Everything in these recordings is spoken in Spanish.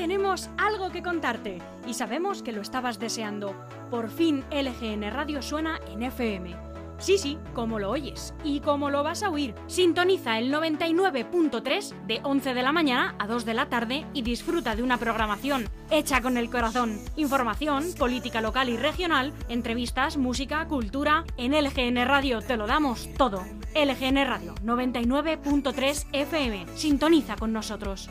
tenemos algo que contarte y sabemos que lo estabas deseando. Por fin LGN Radio suena en FM. Sí, sí, como lo oyes y como lo vas a oír. Sintoniza el 99.3 de 11 de la mañana a 2 de la tarde y disfruta de una programación hecha con el corazón. Información, política local y regional, entrevistas, música, cultura. En LGN Radio te lo damos todo. LGN Radio 99.3 FM. Sintoniza con nosotros.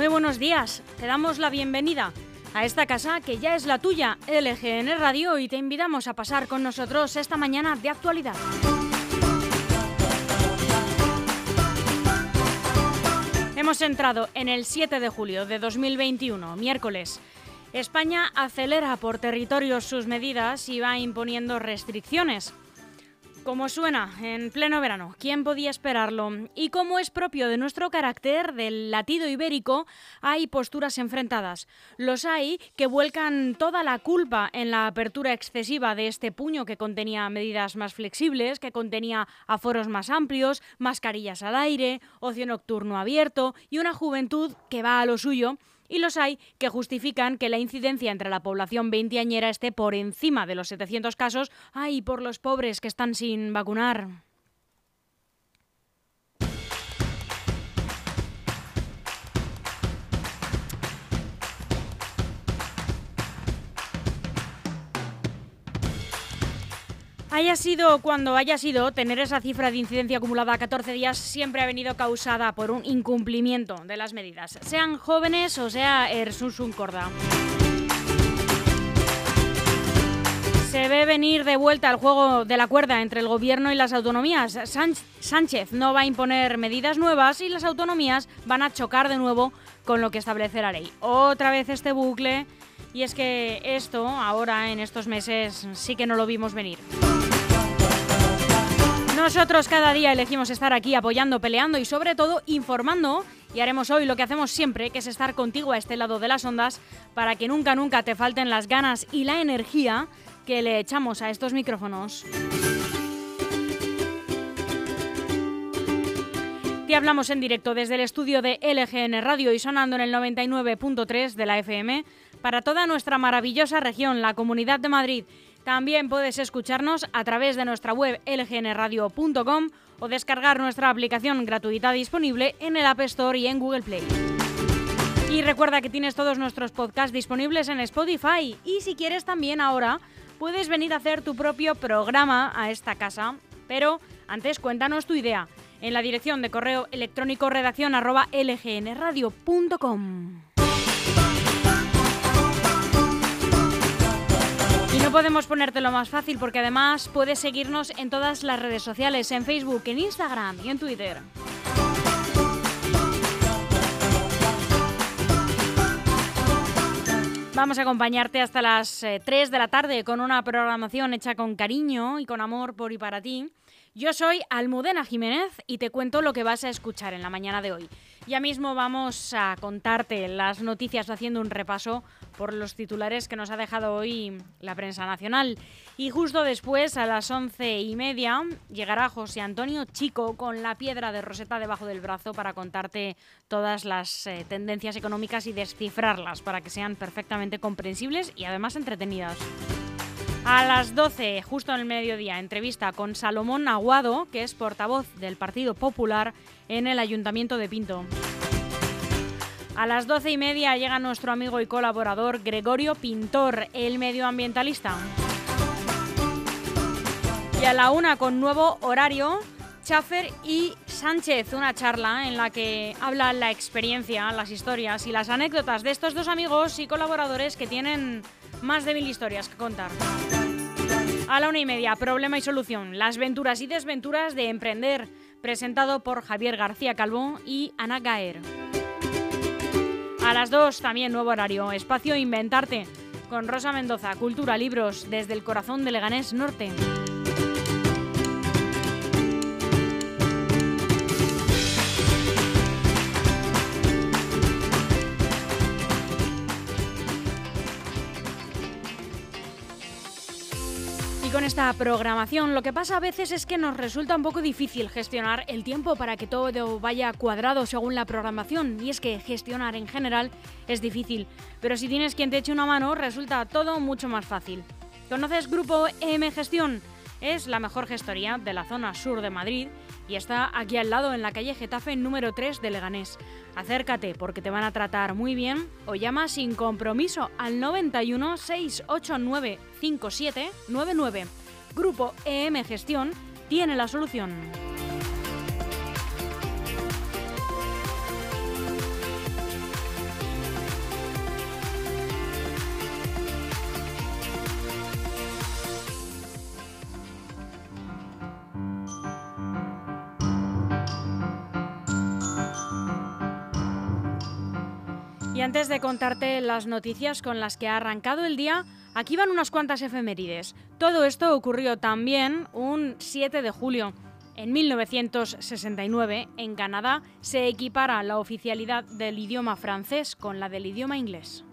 Muy buenos días, te damos la bienvenida a esta casa que ya es la tuya, LGN Radio, y te invitamos a pasar con nosotros esta mañana de actualidad. Hemos entrado en el 7 de julio de 2021, miércoles. España acelera por territorios sus medidas y va imponiendo restricciones. Como suena, en pleno verano, ¿quién podía esperarlo? Y como es propio de nuestro carácter, del latido ibérico, hay posturas enfrentadas. Los hay que vuelcan toda la culpa en la apertura excesiva de este puño que contenía medidas más flexibles, que contenía aforos más amplios, mascarillas al aire, ocio nocturno abierto y una juventud que va a lo suyo y los hay que justifican que la incidencia entre la población veinteañera esté por encima de los 700 casos, ay, por los pobres que están sin vacunar. Haya sido cuando haya sido, tener esa cifra de incidencia acumulada a 14 días siempre ha venido causada por un incumplimiento de las medidas, sean jóvenes o sea Ersusun Corda. Se ve venir de vuelta al juego de la cuerda entre el gobierno y las autonomías. Sánchez no va a imponer medidas nuevas y las autonomías van a chocar de nuevo con lo que establece la ley. Otra vez este bucle y es que esto ahora en estos meses sí que no lo vimos venir. Nosotros cada día elegimos estar aquí apoyando, peleando y sobre todo informando y haremos hoy lo que hacemos siempre, que es estar contigo a este lado de las ondas para que nunca, nunca te falten las ganas y la energía que le echamos a estos micrófonos. Te hablamos en directo desde el estudio de LGN Radio y sonando en el 99.3 de la FM para toda nuestra maravillosa región, la Comunidad de Madrid también puedes escucharnos a través de nuestra web lgnradio.com o descargar nuestra aplicación gratuita disponible en el App Store y en Google Play. Y recuerda que tienes todos nuestros podcasts disponibles en Spotify y si quieres también ahora puedes venir a hacer tu propio programa a esta casa. Pero antes cuéntanos tu idea en la dirección de correo electrónico redacción arroba lgnradio.com. No podemos ponértelo más fácil porque además puedes seguirnos en todas las redes sociales, en Facebook, en Instagram y en Twitter. Vamos a acompañarte hasta las 3 eh, de la tarde con una programación hecha con cariño y con amor por y para ti. Yo soy Almudena Jiménez y te cuento lo que vas a escuchar en la mañana de hoy. Ya mismo vamos a contarte las noticias haciendo un repaso por los titulares que nos ha dejado hoy la prensa nacional. Y justo después, a las once y media, llegará José Antonio Chico con la piedra de Roseta debajo del brazo para contarte todas las eh, tendencias económicas y descifrarlas para que sean perfectamente comprensibles y además entretenidas. A las 12, justo en el mediodía, entrevista con Salomón Aguado, que es portavoz del Partido Popular en el Ayuntamiento de Pinto. A las doce y media llega nuestro amigo y colaborador Gregorio Pintor, el medioambientalista. Y a la una, con nuevo horario, Schaffer y Sánchez, una charla en la que hablan la experiencia, las historias y las anécdotas de estos dos amigos y colaboradores que tienen más de mil historias que contar. A la una y media, problema y solución, las venturas y desventuras de emprender, presentado por Javier García Calvo y Ana Gaer. A las dos, también nuevo horario, espacio Inventarte, con Rosa Mendoza, Cultura, Libros, desde el corazón de Leganés Norte. Esta programación. Lo que pasa a veces es que nos resulta un poco difícil gestionar el tiempo para que todo vaya cuadrado según la programación. Y es que gestionar en general es difícil, pero si tienes quien te eche una mano resulta todo mucho más fácil. ¿Conoces Grupo EM Gestión? Es la mejor gestoría de la zona sur de Madrid y está aquí al lado en la calle Getafe número 3 de Leganés. Acércate porque te van a tratar muy bien o llama sin compromiso al 91 689 5799. Grupo EM Gestión tiene la solución. Y antes de contarte las noticias con las que ha arrancado el día, aquí van unas cuantas efemérides. Todo esto ocurrió también un 7 de julio. En 1969, en Canadá, se equipara la oficialidad del idioma francés con la del idioma inglés.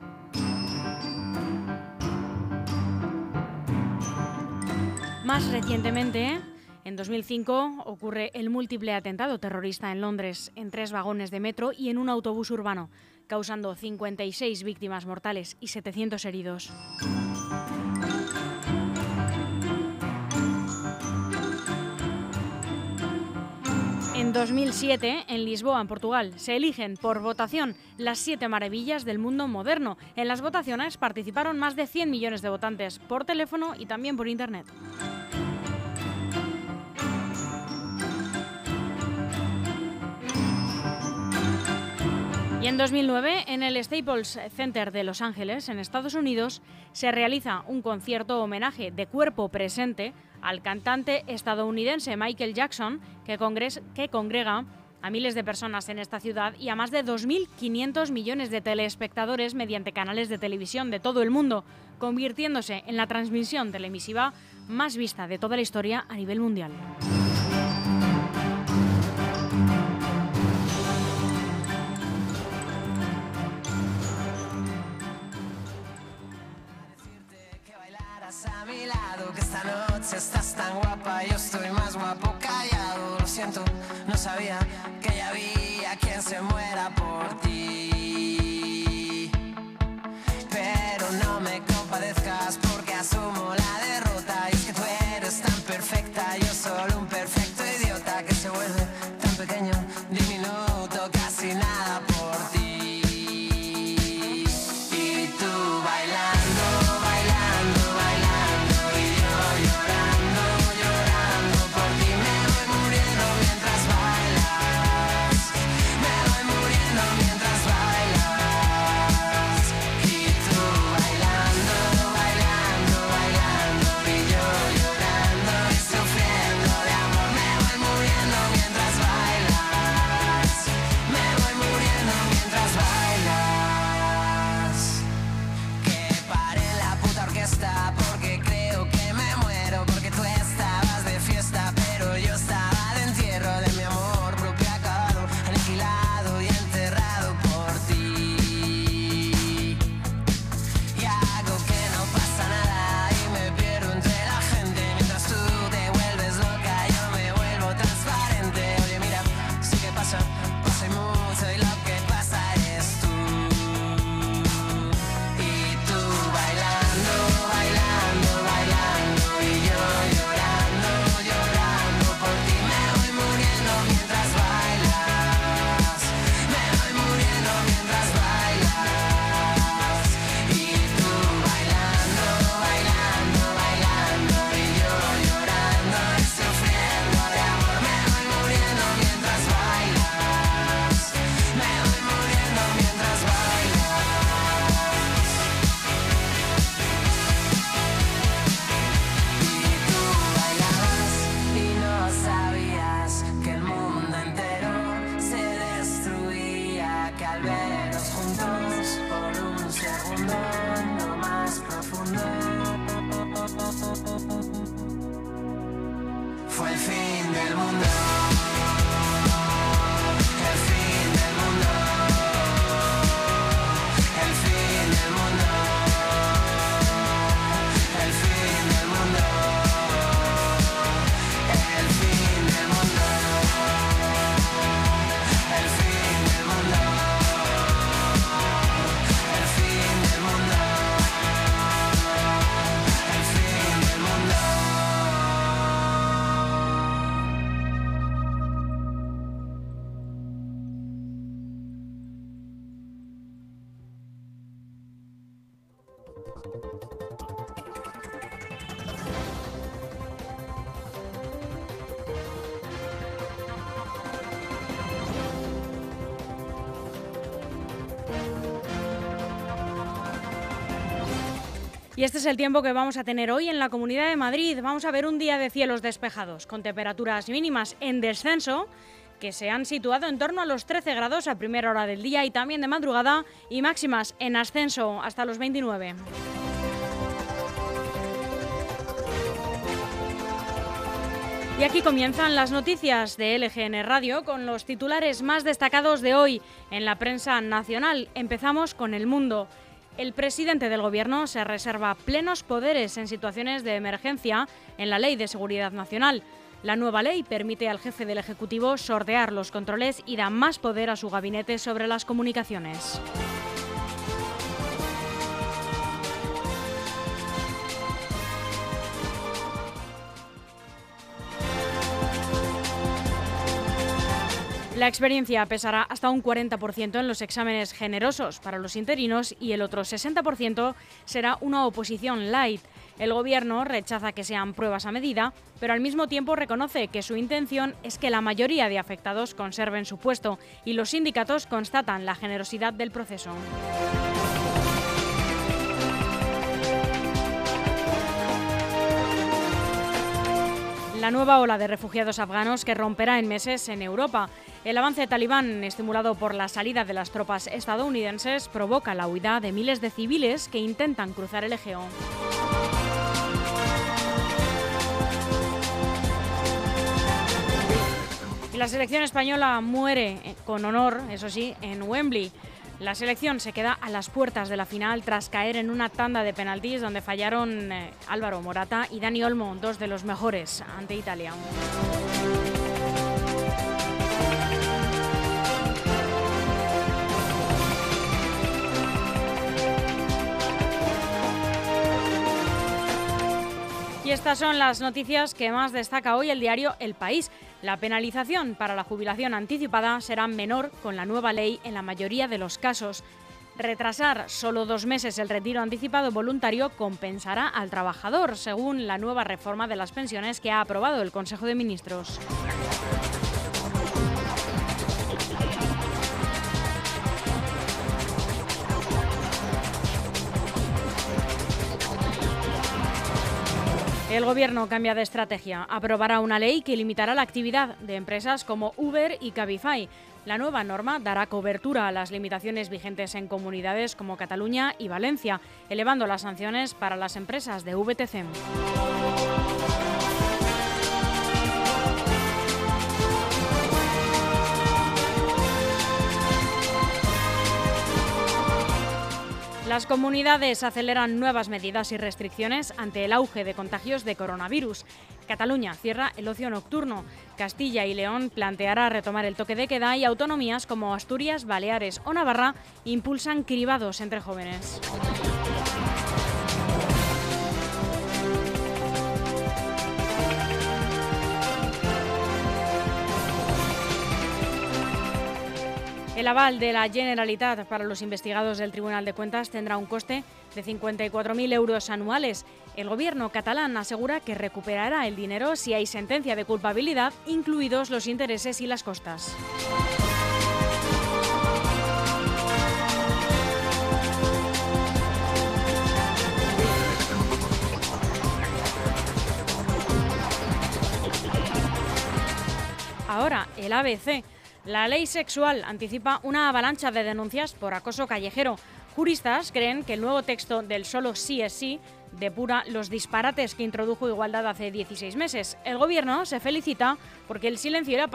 Más recientemente, en 2005 ocurre el múltiple atentado terrorista en Londres en tres vagones de metro y en un autobús urbano causando 56 víctimas mortales y 700 heridos. En 2007, en Lisboa, en Portugal, se eligen por votación las siete maravillas del mundo moderno. En las votaciones participaron más de 100 millones de votantes por teléfono y también por Internet. En 2009, en el Staples Center de Los Ángeles, en Estados Unidos, se realiza un concierto homenaje de cuerpo presente al cantante estadounidense Michael Jackson, que, que congrega a miles de personas en esta ciudad y a más de 2.500 millones de telespectadores mediante canales de televisión de todo el mundo, convirtiéndose en la transmisión televisiva más vista de toda la historia a nivel mundial. Estás tan guapa, yo estoy más guapo callado. Lo siento, no sabía que ya había quien se muera por ti. Pero no me compadezcas porque asumo la derrota. Y es que tú eres tan perfecta, Y este es el tiempo que vamos a tener hoy en la Comunidad de Madrid. Vamos a ver un día de cielos despejados, con temperaturas mínimas en descenso, que se han situado en torno a los 13 grados a primera hora del día y también de madrugada, y máximas en ascenso hasta los 29. Y aquí comienzan las noticias de LGN Radio con los titulares más destacados de hoy en la prensa nacional. Empezamos con El Mundo. El presidente del Gobierno se reserva plenos poderes en situaciones de emergencia en la Ley de Seguridad Nacional. La nueva ley permite al jefe del Ejecutivo sortear los controles y da más poder a su gabinete sobre las comunicaciones. La experiencia pesará hasta un 40% en los exámenes generosos para los interinos y el otro 60% será una oposición light. El Gobierno rechaza que sean pruebas a medida, pero al mismo tiempo reconoce que su intención es que la mayoría de afectados conserven su puesto y los sindicatos constatan la generosidad del proceso. La nueva ola de refugiados afganos que romperá en meses en Europa. El avance talibán, estimulado por la salida de las tropas estadounidenses, provoca la huida de miles de civiles que intentan cruzar el Egeo. La selección española muere eh, con honor, eso sí, en Wembley. La selección se queda a las puertas de la final tras caer en una tanda de penaltis donde fallaron eh, Álvaro Morata y Dani Olmo, dos de los mejores ante Italia. Estas son las noticias que más destaca hoy el diario El País. La penalización para la jubilación anticipada será menor con la nueva ley en la mayoría de los casos. Retrasar solo dos meses el retiro anticipado voluntario compensará al trabajador, según la nueva reforma de las pensiones que ha aprobado el Consejo de Ministros. El Gobierno cambia de estrategia. Aprobará una ley que limitará la actividad de empresas como Uber y Cabify. La nueva norma dará cobertura a las limitaciones vigentes en comunidades como Cataluña y Valencia, elevando las sanciones para las empresas de VTC. Las comunidades aceleran nuevas medidas y restricciones ante el auge de contagios de coronavirus. Cataluña cierra el ocio nocturno. Castilla y León planteará retomar el toque de queda y autonomías como Asturias, Baleares o Navarra impulsan cribados entre jóvenes. El aval de la Generalitat para los investigados del Tribunal de Cuentas tendrá un coste de 54.000 euros anuales. El gobierno catalán asegura que recuperará el dinero si hay sentencia de culpabilidad, incluidos los intereses y las costas. Ahora, el ABC. La ley sexual anticipa una avalancha de denuncias por acoso callejero. Juristas creen que el nuevo texto del solo sí es sí depura los disparates que introdujo Igualdad hace 16 meses. El Gobierno se felicita porque el silencio y la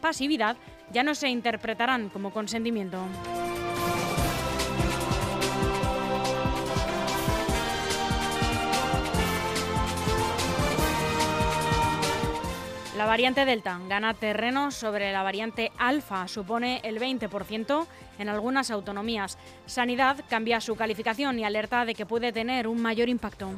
pasividad ya no se interpretarán como consentimiento. La variante Delta gana terreno sobre la variante Alfa, supone el 20% en algunas autonomías. Sanidad cambia su calificación y alerta de que puede tener un mayor impacto.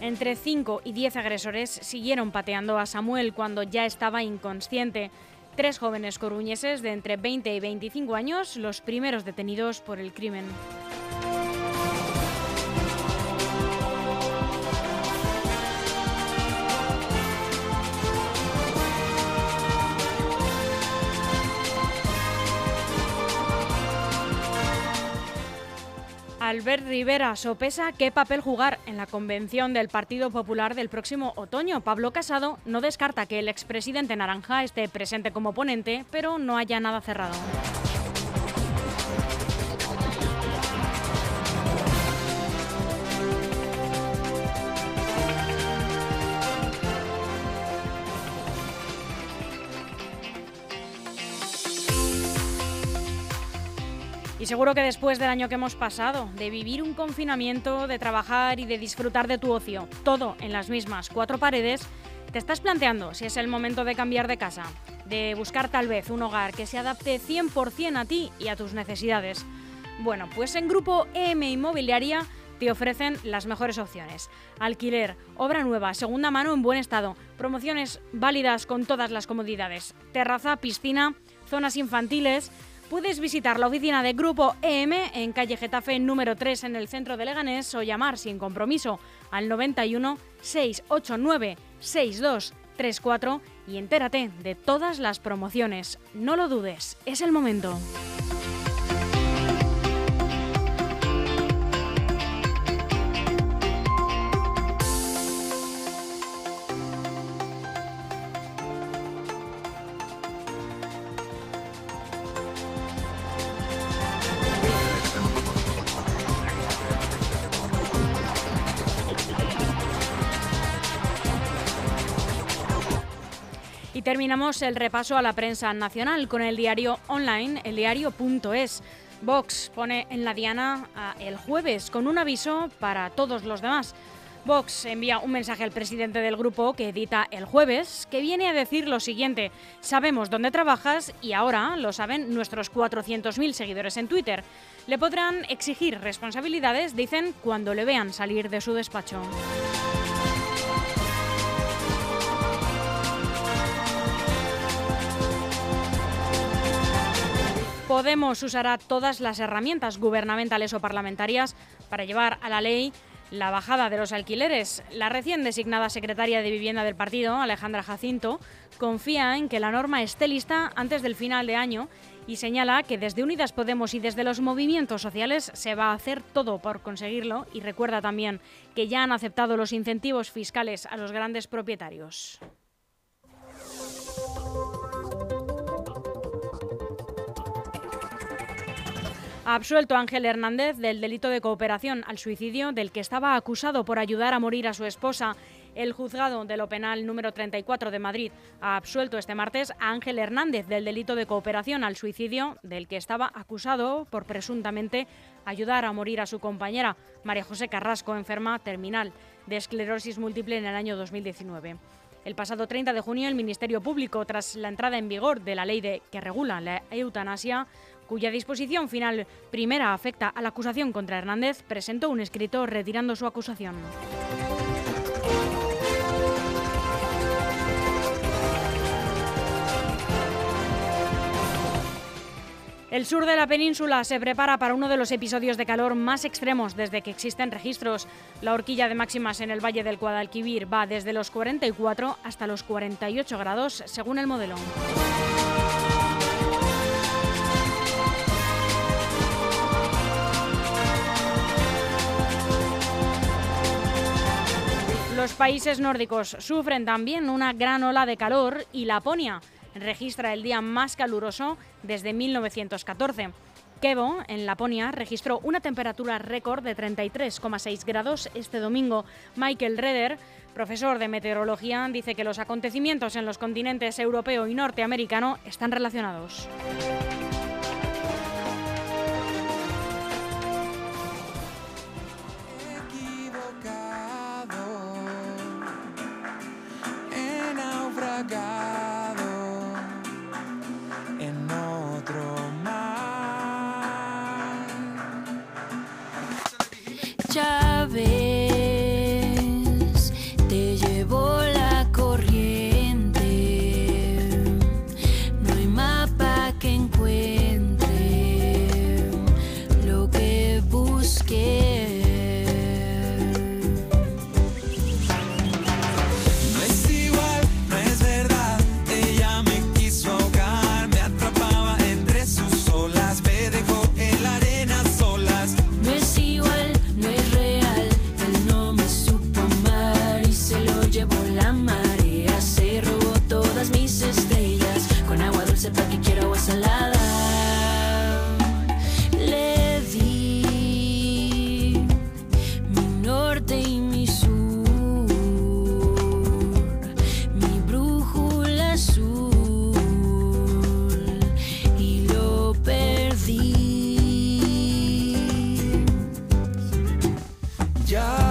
Entre 5 y 10 agresores siguieron pateando a Samuel cuando ya estaba inconsciente. Tres jóvenes coruñeses de entre 20 y 25 años, los primeros detenidos por el crimen. Albert Rivera sopesa qué papel jugar en la convención del Partido Popular del próximo otoño. Pablo Casado no descarta que el expresidente Naranja esté presente como ponente, pero no haya nada cerrado. Seguro que después del año que hemos pasado, de vivir un confinamiento, de trabajar y de disfrutar de tu ocio, todo en las mismas cuatro paredes, te estás planteando si es el momento de cambiar de casa, de buscar tal vez un hogar que se adapte 100% a ti y a tus necesidades. Bueno, pues en Grupo EM Inmobiliaria te ofrecen las mejores opciones. Alquiler, obra nueva, segunda mano en buen estado, promociones válidas con todas las comodidades, terraza, piscina, zonas infantiles, Puedes visitar la oficina de Grupo EM en calle Getafe número 3 en el centro de Leganés o llamar sin compromiso al 91 689 6234 y entérate de todas las promociones. No lo dudes, es el momento. Y terminamos el repaso a la prensa nacional con el diario online, el diario.es. Vox pone en la diana el jueves con un aviso para todos los demás. Vox envía un mensaje al presidente del grupo que edita el jueves, que viene a decir lo siguiente, sabemos dónde trabajas y ahora lo saben nuestros 400.000 seguidores en Twitter. Le podrán exigir responsabilidades, dicen, cuando le vean salir de su despacho. Podemos usará todas las herramientas gubernamentales o parlamentarias para llevar a la ley la bajada de los alquileres. La recién designada secretaria de Vivienda del partido, Alejandra Jacinto, confía en que la norma esté lista antes del final de año y señala que desde Unidas Podemos y desde los movimientos sociales se va a hacer todo por conseguirlo y recuerda también que ya han aceptado los incentivos fiscales a los grandes propietarios. Ha absuelto Ángel Hernández del delito de cooperación al suicidio del que estaba acusado por ayudar a morir a su esposa. El juzgado de lo penal número 34 de Madrid ha absuelto este martes a Ángel Hernández del delito de cooperación al suicidio del que estaba acusado por presuntamente ayudar a morir a su compañera María José Carrasco, enferma terminal de esclerosis múltiple en el año 2019. El pasado 30 de junio, el Ministerio Público, tras la entrada en vigor de la ley de, que regula la eutanasia, cuya disposición final primera afecta a la acusación contra Hernández, presentó un escrito retirando su acusación. El sur de la península se prepara para uno de los episodios de calor más extremos desde que existen registros. La horquilla de máximas en el Valle del Guadalquivir va desde los 44 hasta los 48 grados según el modelo. Los países nórdicos sufren también una gran ola de calor y Laponia registra el día más caluroso desde 1914. Kevo, en Laponia, registró una temperatura récord de 33,6 grados este domingo. Michael Reder, profesor de meteorología, dice que los acontecimientos en los continentes europeo y norteamericano están relacionados. my God. job.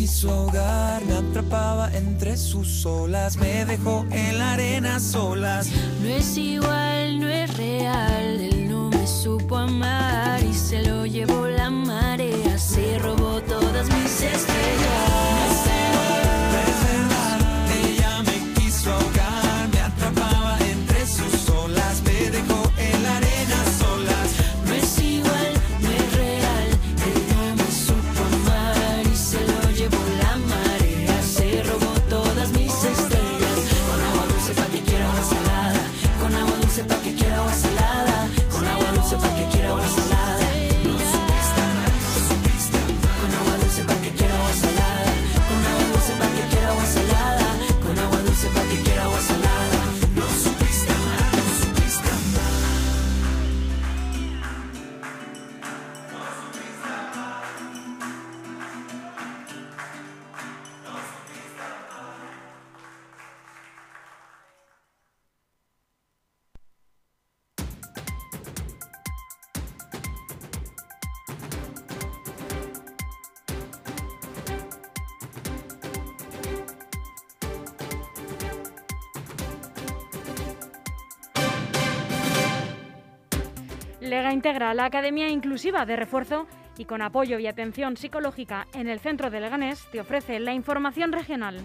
quiso ahogar, me atrapaba entre sus olas, me dejó en la arena solas. No es igual, no es real, él no me supo amar y se lo llevó la marea, se robó todas mis estrellas. Lega integra la Academia Inclusiva de Refuerzo y con apoyo y atención psicológica en el centro de Leganés te ofrece la información regional.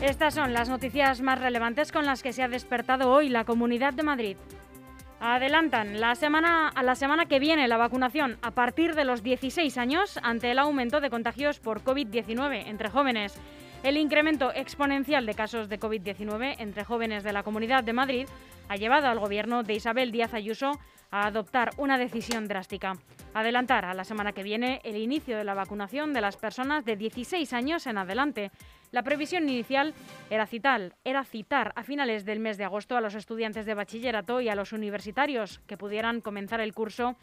Estas son las noticias más relevantes con las que se ha despertado hoy la Comunidad de Madrid. Adelantan la semana, a la semana que viene la vacunación a partir de los 16 años ante el aumento de contagios por COVID-19 entre jóvenes. El incremento exponencial de casos de COVID-19 entre jóvenes de la Comunidad de Madrid ha llevado al gobierno de Isabel Díaz Ayuso a adoptar una decisión drástica. Adelantar a la semana que viene el inicio de la vacunación de las personas de 16 años en adelante. La previsión inicial era citar, era citar a finales del mes de agosto a los estudiantes de bachillerato y a los universitarios que pudieran comenzar el curso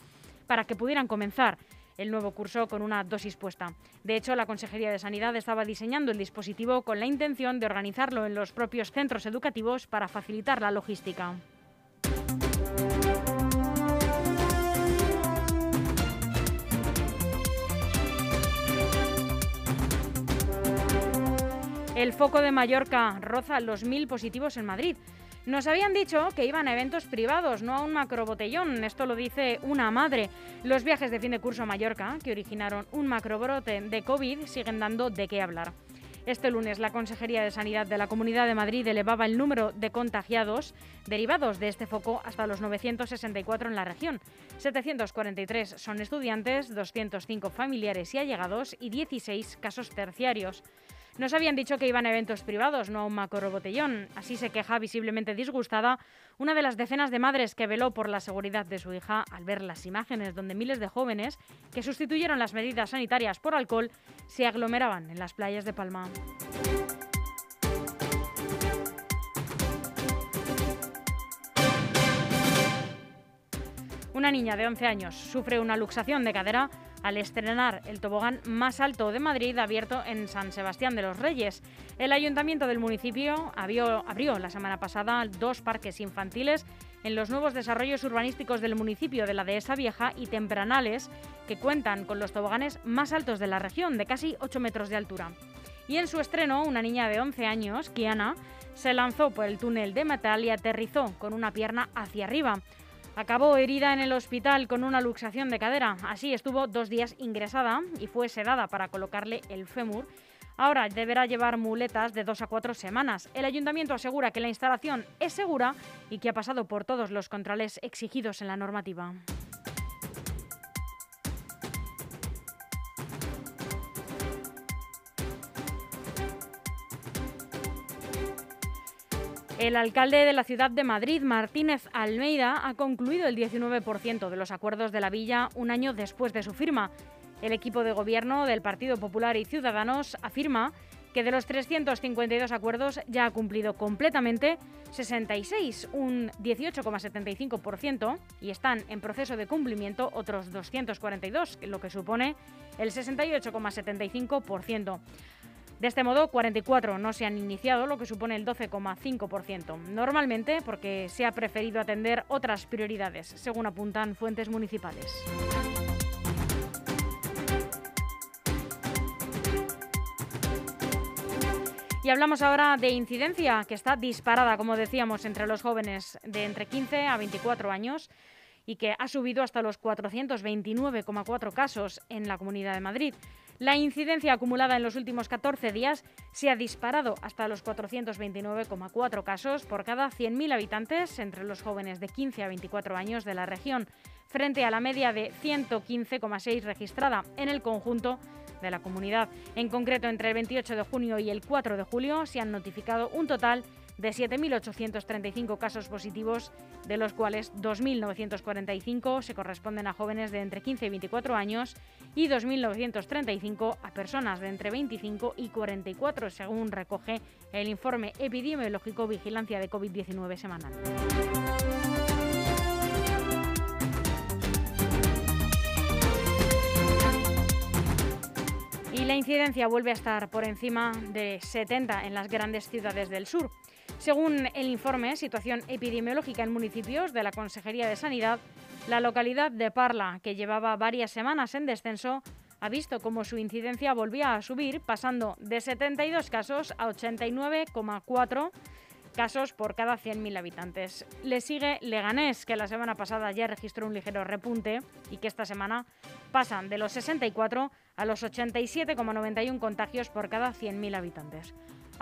para que pudieran comenzar el nuevo curso con una dosis puesta. De hecho, la Consejería de Sanidad estaba diseñando el dispositivo con la intención de organizarlo en los propios centros educativos para facilitar la logística. El foco de Mallorca roza los mil positivos en Madrid. Nos habían dicho que iban a eventos privados, no a un macrobotellón. Esto lo dice una madre. Los viajes de fin de curso a Mallorca, que originaron un macrobrote de COVID, siguen dando de qué hablar. Este lunes la Consejería de Sanidad de la Comunidad de Madrid elevaba el número de contagiados derivados de este foco hasta los 964 en la región. 743 son estudiantes, 205 familiares y allegados y 16 casos terciarios. Nos habían dicho que iban a eventos privados, no a un macro botellón. Así se queja visiblemente disgustada una de las decenas de madres que veló por la seguridad de su hija al ver las imágenes donde miles de jóvenes que sustituyeron las medidas sanitarias por alcohol se aglomeraban en las playas de Palma. Una niña de 11 años sufre una luxación de cadera al estrenar el tobogán más alto de Madrid abierto en San Sebastián de los Reyes. El ayuntamiento del municipio abrió, la semana pasada dos parques infantiles en los nuevos desarrollos urbanísticos del municipio de la Dehesa Vieja y Tempranales, que cuentan con los toboganes más altos de la región, de casi 8 metros de altura. Y en su estreno, una niña de 11 años, Kiana, se lanzó por el túnel de metal y aterrizó con una pierna hacia arriba. Acabó herida en el hospital con una luxación de cadera. Así estuvo dos días ingresada y fue sedada para colocarle el fémur. Ahora deberá llevar muletas de dos a cuatro semanas. El ayuntamiento asegura que la instalación es segura y que ha pasado por todos los controles exigidos en la normativa. El alcalde de la ciudad de Madrid, Martínez Almeida, ha concluido el 19% de los acuerdos de la villa un año después de su firma. El equipo de gobierno del Partido Popular y Ciudadanos afirma que de los 352 acuerdos ya ha cumplido completamente 66, un 18,75%, y están en proceso de cumplimiento otros 242, lo que supone el 68,75%. De este modo, 44 no se han iniciado, lo que supone el 12,5%. Normalmente porque se ha preferido atender otras prioridades, según apuntan fuentes municipales. Y hablamos ahora de incidencia, que está disparada, como decíamos, entre los jóvenes de entre 15 a 24 años y que ha subido hasta los 429,4 casos en la Comunidad de Madrid. La incidencia acumulada en los últimos 14 días se ha disparado hasta los 429,4 casos por cada 100.000 habitantes entre los jóvenes de 15 a 24 años de la región, frente a la media de 115,6 registrada en el conjunto de la comunidad. En concreto, entre el 28 de junio y el 4 de julio se han notificado un total de de 7.835 casos positivos, de los cuales 2.945 se corresponden a jóvenes de entre 15 y 24 años y 2.935 a personas de entre 25 y 44, según recoge el informe epidemiológico Vigilancia de COVID-19 semanal. Y la incidencia vuelve a estar por encima de 70 en las grandes ciudades del sur. Según el informe Situación epidemiológica en municipios de la Consejería de Sanidad, la localidad de Parla, que llevaba varias semanas en descenso, ha visto cómo su incidencia volvía a subir, pasando de 72 casos a 89,4 casos por cada 100.000 habitantes. Le sigue Leganés, que la semana pasada ya registró un ligero repunte y que esta semana pasan de los 64 a los 87,91 contagios por cada 100.000 habitantes.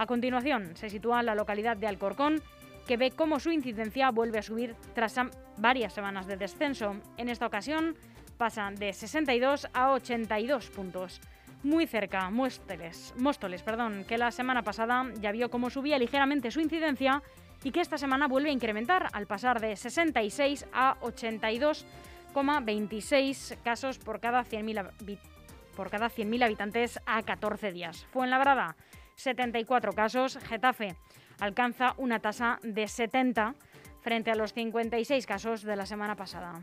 A continuación, se sitúa la localidad de Alcorcón, que ve cómo su incidencia vuelve a subir tras varias semanas de descenso. En esta ocasión pasa de 62 a 82 puntos. Muy cerca, Móstoles, Móstoles, perdón, que la semana pasada ya vio cómo subía ligeramente su incidencia y que esta semana vuelve a incrementar al pasar de 66 a 82,26 casos por cada 100.000 por cada 100.000 habitantes a 14 días. Fue en la Brada 74 casos. Getafe alcanza una tasa de 70 frente a los 56 casos de la semana pasada.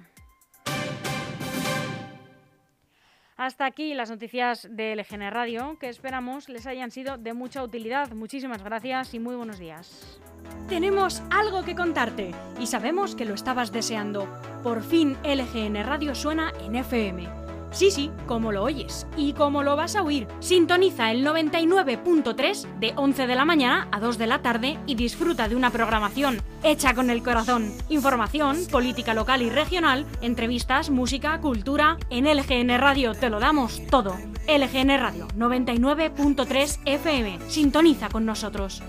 Hasta aquí las noticias de LGN Radio, que esperamos les hayan sido de mucha utilidad. Muchísimas gracias y muy buenos días. Tenemos algo que contarte y sabemos que lo estabas deseando. Por fin LGN Radio suena en FM. Sí, sí, como lo oyes y como lo vas a oír. Sintoniza el 99.3 de 11 de la mañana a 2 de la tarde y disfruta de una programación hecha con el corazón. Información, política local y regional, entrevistas, música, cultura. En LGN Radio te lo damos todo. LGN Radio 99.3 FM. Sintoniza con nosotros.